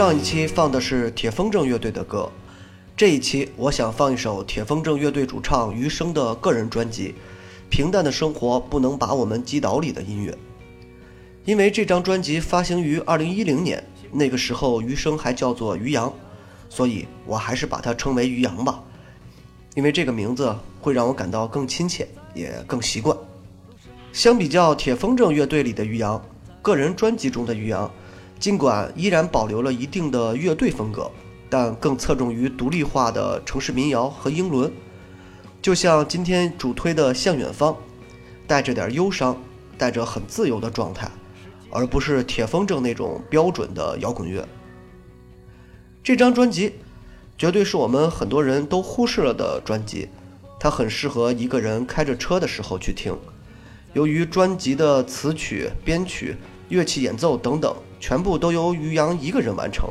上一期放的是铁风筝乐队的歌，这一期我想放一首铁风筝乐队主唱余生的个人专辑《平淡的生活不能把我们击倒》里的音乐。因为这张专辑发行于二零一零年，那个时候余生还叫做余洋，所以我还是把它称为余洋吧，因为这个名字会让我感到更亲切，也更习惯。相比较铁风筝乐队里的余洋，个人专辑中的余洋。尽管依然保留了一定的乐队风格，但更侧重于独立化的城市民谣和英伦，就像今天主推的《向远方》，带着点忧伤，带着很自由的状态，而不是铁风筝那种标准的摇滚乐。这张专辑绝对是我们很多人都忽视了的专辑，它很适合一个人开着车的时候去听。由于专辑的词曲编曲。乐器演奏等等，全部都由于洋一个人完成，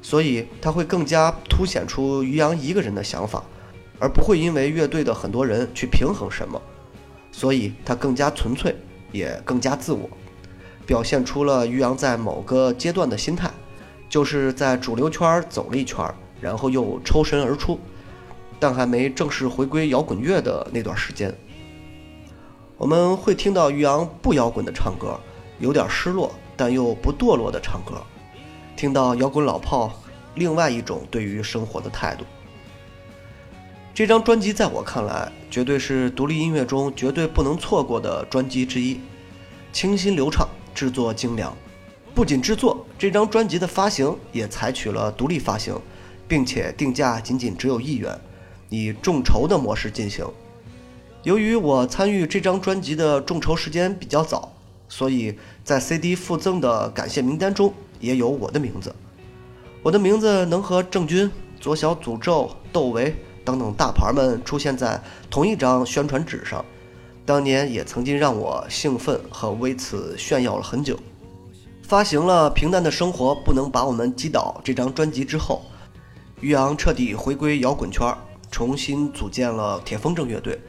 所以他会更加凸显出于洋一个人的想法，而不会因为乐队的很多人去平衡什么，所以他更加纯粹，也更加自我，表现出了于洋在某个阶段的心态，就是在主流圈走了一圈，然后又抽身而出，但还没正式回归摇滚乐的那段时间，我们会听到于洋不摇滚的唱歌。有点失落，但又不堕落的唱歌，听到摇滚老炮，另外一种对于生活的态度。这张专辑在我看来，绝对是独立音乐中绝对不能错过的专辑之一，清新流畅，制作精良。不仅制作，这张专辑的发行也采取了独立发行，并且定价仅仅只有一元，以众筹的模式进行。由于我参与这张专辑的众筹时间比较早。所以在 CD 附赠的感谢名单中也有我的名字，我的名字能和郑钧、左小诅咒、窦唯等等大牌们出现在同一张宣传纸上，当年也曾经让我兴奋和为此炫耀了很久。发行了《平淡的生活不能把我们击倒》这张专辑之后，于洋彻底回归摇滚圈，重新组建了铁风筝乐队。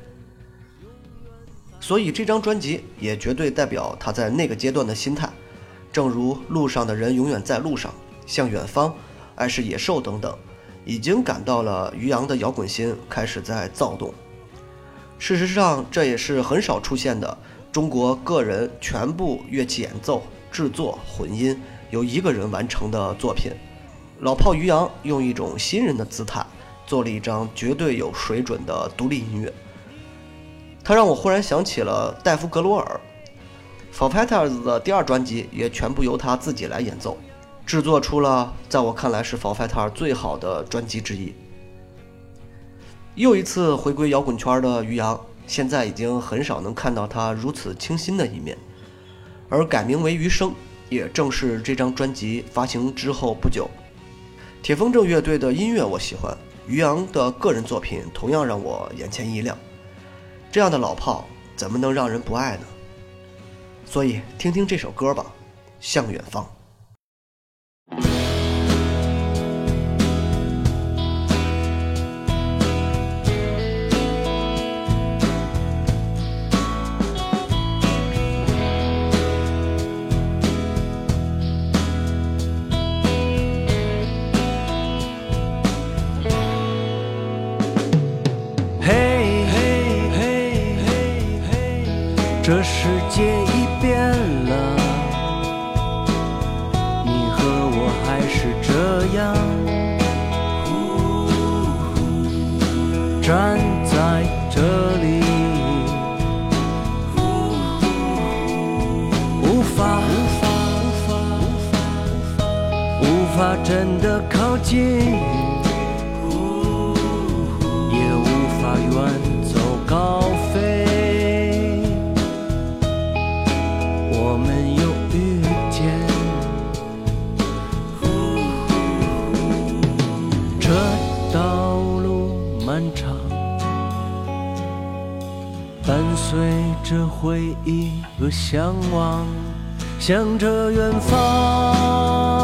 所以这张专辑也绝对代表他在那个阶段的心态，正如路上的人永远在路上，向远方，爱是野兽等等，已经感到了于洋的摇滚心开始在躁动。事实上，这也是很少出现的中国个人全部乐器演奏、制作、混音由一个人完成的作品。老炮于洋用一种新人的姿态，做了一张绝对有水准的独立音乐。他让我忽然想起了戴夫·格罗尔 f o r f i g t e r s 的第二专辑也全部由他自己来演奏，制作出了在我看来是 For Fighters 最好的专辑之一。又一次回归摇滚圈的于洋，现在已经很少能看到他如此清新的一面，而改名为余生，也正是这张专辑发行之后不久。铁风筝乐队的音乐我喜欢，于洋的个人作品同样让我眼前一亮。这样的老炮怎么能让人不爱呢？所以听听这首歌吧，《向远方》。界已变了，你和我还是这样，站在这里，无法无法无法无法真的靠近。着回忆和向往，向着远方。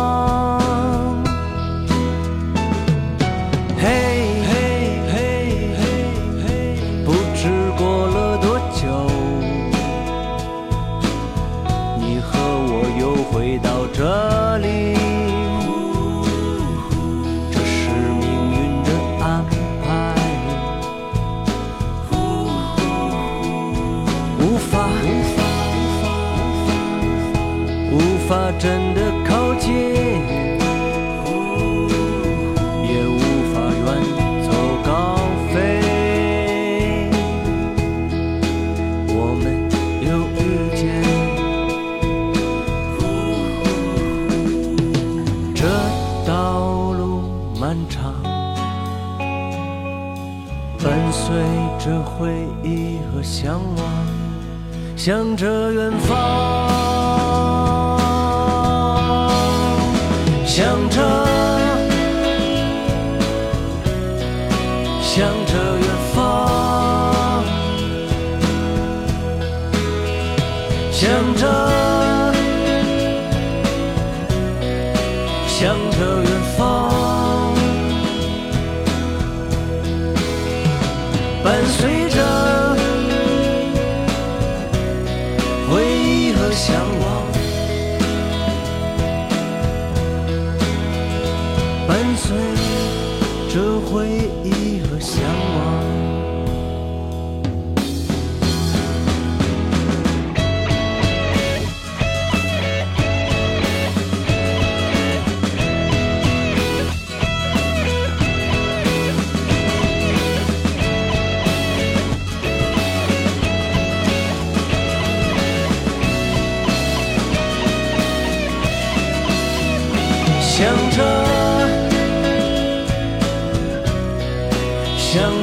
漫长。伴随着回忆和向往向着远方向着向着伴随着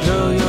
know.